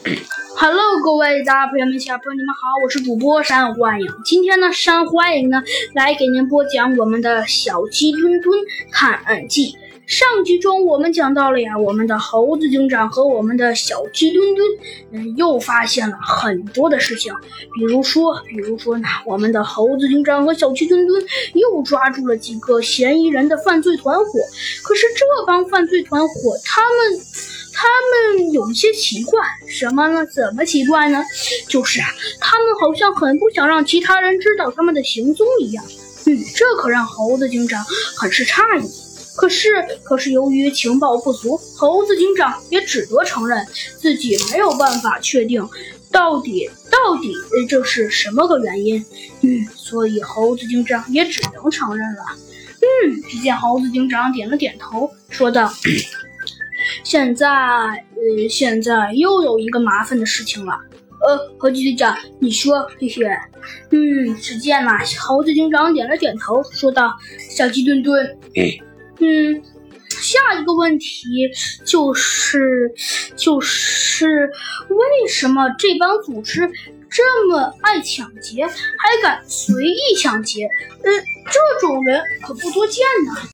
Hello，各位大朋友们、小朋友们，你们好，我是主播山欢迎。今天呢，山欢迎呢来给您播讲我们的小鸡墩墩探案记。上集中我们讲到了呀，我们的猴子警长和我们的小鸡墩墩，嗯，又发现了很多的事情。比如说，比如说呢，我们的猴子警长和小鸡墩墩又抓住了几个嫌疑人的犯罪团伙。可是这帮犯罪团伙，他们。他们有些奇怪，什么呢？怎么奇怪呢？就是啊，他们好像很不想让其他人知道他们的行踪一样。嗯，这可让猴子警长很是诧异。可是，可是由于情报不足，猴子警长也只得承认自己没有办法确定到底到底这是什么个原因。嗯，所以猴子警长也只能承认了。嗯，只见猴子警长点了点头，说道。现在，呃，现在又有一个麻烦的事情了。呃，猴子警长，你说，嘿嘿。嗯，只见呐，猴子警长点了点头，说道：“小鸡墩墩，嗯，下一个问题就是，就是为什么这帮组织这么爱抢劫，还敢随意抢劫？呃，这种人可不多见呢。”